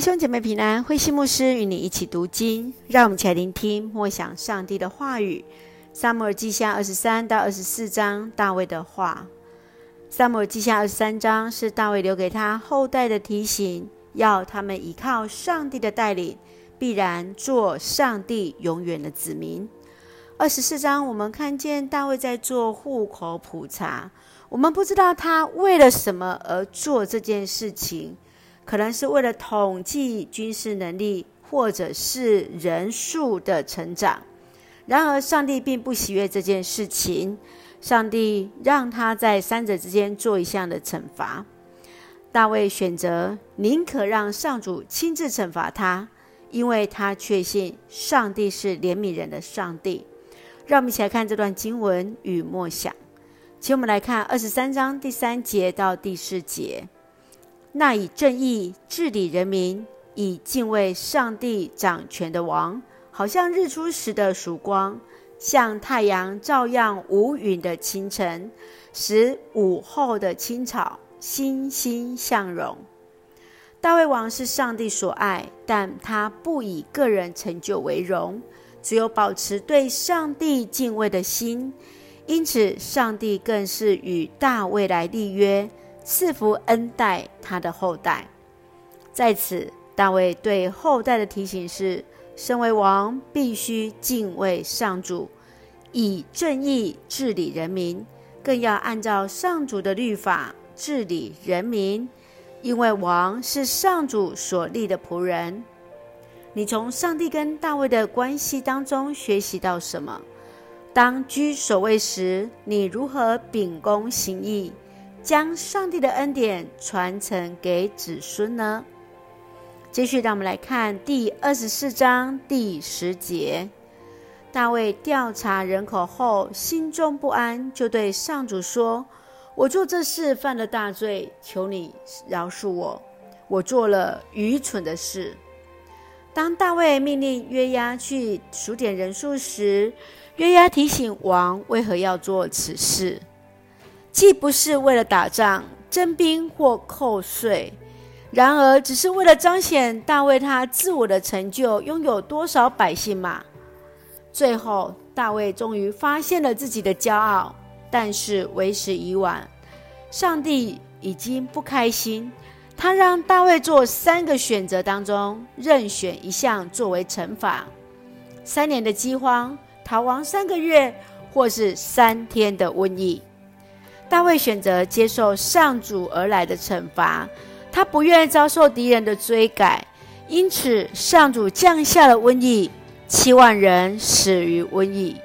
弟兄姐妹平安，慧馨牧师与你一起读经，让我们一起来聆听默想上帝的话语。撒母耳记下二十三到二十四章，大卫的话。撒母耳记下二十三章是大卫留给他后代的提醒，要他们依靠上帝的带领，必然做上帝永远的子民。二十四章我们看见大卫在做户口普查，我们不知道他为了什么而做这件事情。可能是为了统计军事能力，或者是人数的成长。然而，上帝并不喜悦这件事情。上帝让他在三者之间做一项的惩罚。大卫选择宁可让上主亲自惩罚他，因为他确信上帝是怜悯人的上帝。让我们一起来看这段经文与默想。请我们来看二十三章第三节到第四节。那以正义治理人民、以敬畏上帝掌权的王，好像日出时的曙光，像太阳照样无云的清晨，使午后的青草欣欣向荣。大卫王是上帝所爱，但他不以个人成就为荣，只有保持对上帝敬畏的心。因此，上帝更是与大卫来立约。赐福恩待他的后代。在此，大卫对后代的提醒是：身为王，必须敬畏上主，以正义治理人民，更要按照上主的律法治理人民，因为王是上主所立的仆人。你从上帝跟大卫的关系当中学习到什么？当居首位时，你如何秉公行义？将上帝的恩典传承给子孙呢？继续，让我们来看第二十四章第十节。大卫调查人口后，心中不安，就对上主说：“我做这事犯了大罪，求你饶恕我。我做了愚蠢的事。”当大卫命令约押去数点人数时，约押提醒王为何要做此事。既不是为了打仗、征兵或扣税，然而只是为了彰显大卫他自我的成就，拥有多少百姓嘛。最后，大卫终于发现了自己的骄傲，但是为时已晚。上帝已经不开心，他让大卫做三个选择当中任选一项作为惩罚：三年的饥荒、逃亡三个月，或是三天的瘟疫。大卫选择接受上主而来的惩罚，他不愿意遭受敌人的追赶，因此上主降下了瘟疫，七万人死于瘟疫。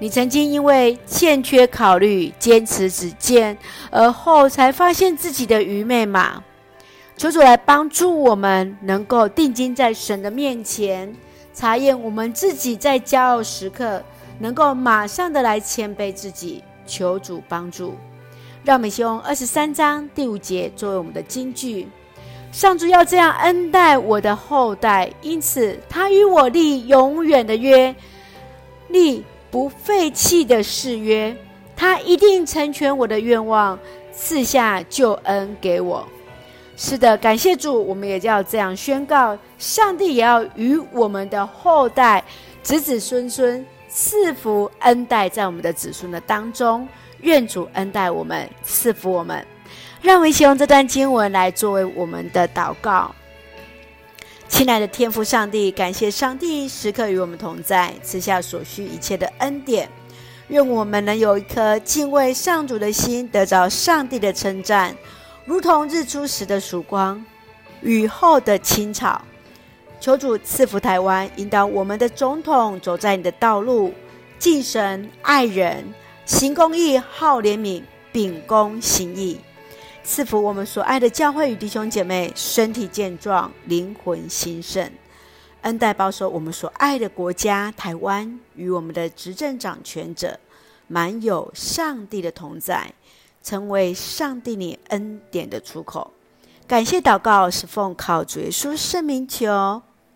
你曾经因为欠缺考虑、坚持己见，而后才发现自己的愚昧吗？求主来帮助我们，能够定睛在神的面前，查验我们自己在骄傲时刻，能够马上的来谦卑自己。求主帮助，让我们用二十三章第五节作为我们的金句。上主要这样恩待我的后代，因此他与我立永远的约，立不废弃的誓约。他一定成全我的愿望，赐下救恩给我。是的，感谢主，我们也要这样宣告：上帝也要与我们的后代、子子孙孙。赐福恩待在我们的子孙的当中，愿主恩待我们，赐福我们。让我们一起用这段经文来作为我们的祷告。亲爱的天父上帝，感谢上帝时刻与我们同在，赐下所需一切的恩典。愿我们能有一颗敬畏上主的心，得着上帝的称赞，如同日出时的曙光，雨后的青草。求主赐福台湾，引导我们的总统走在你的道路，敬神爱人，行公义，好怜悯，秉公行义。赐福我们所爱的教会与弟兄姐妹，身体健壮，灵魂兴盛。恩待保守我们所爱的国家台湾与我们的执政掌权者，满有上帝的同在，成为上帝你恩典的出口。感谢祷告是奉靠主耶稣圣名求。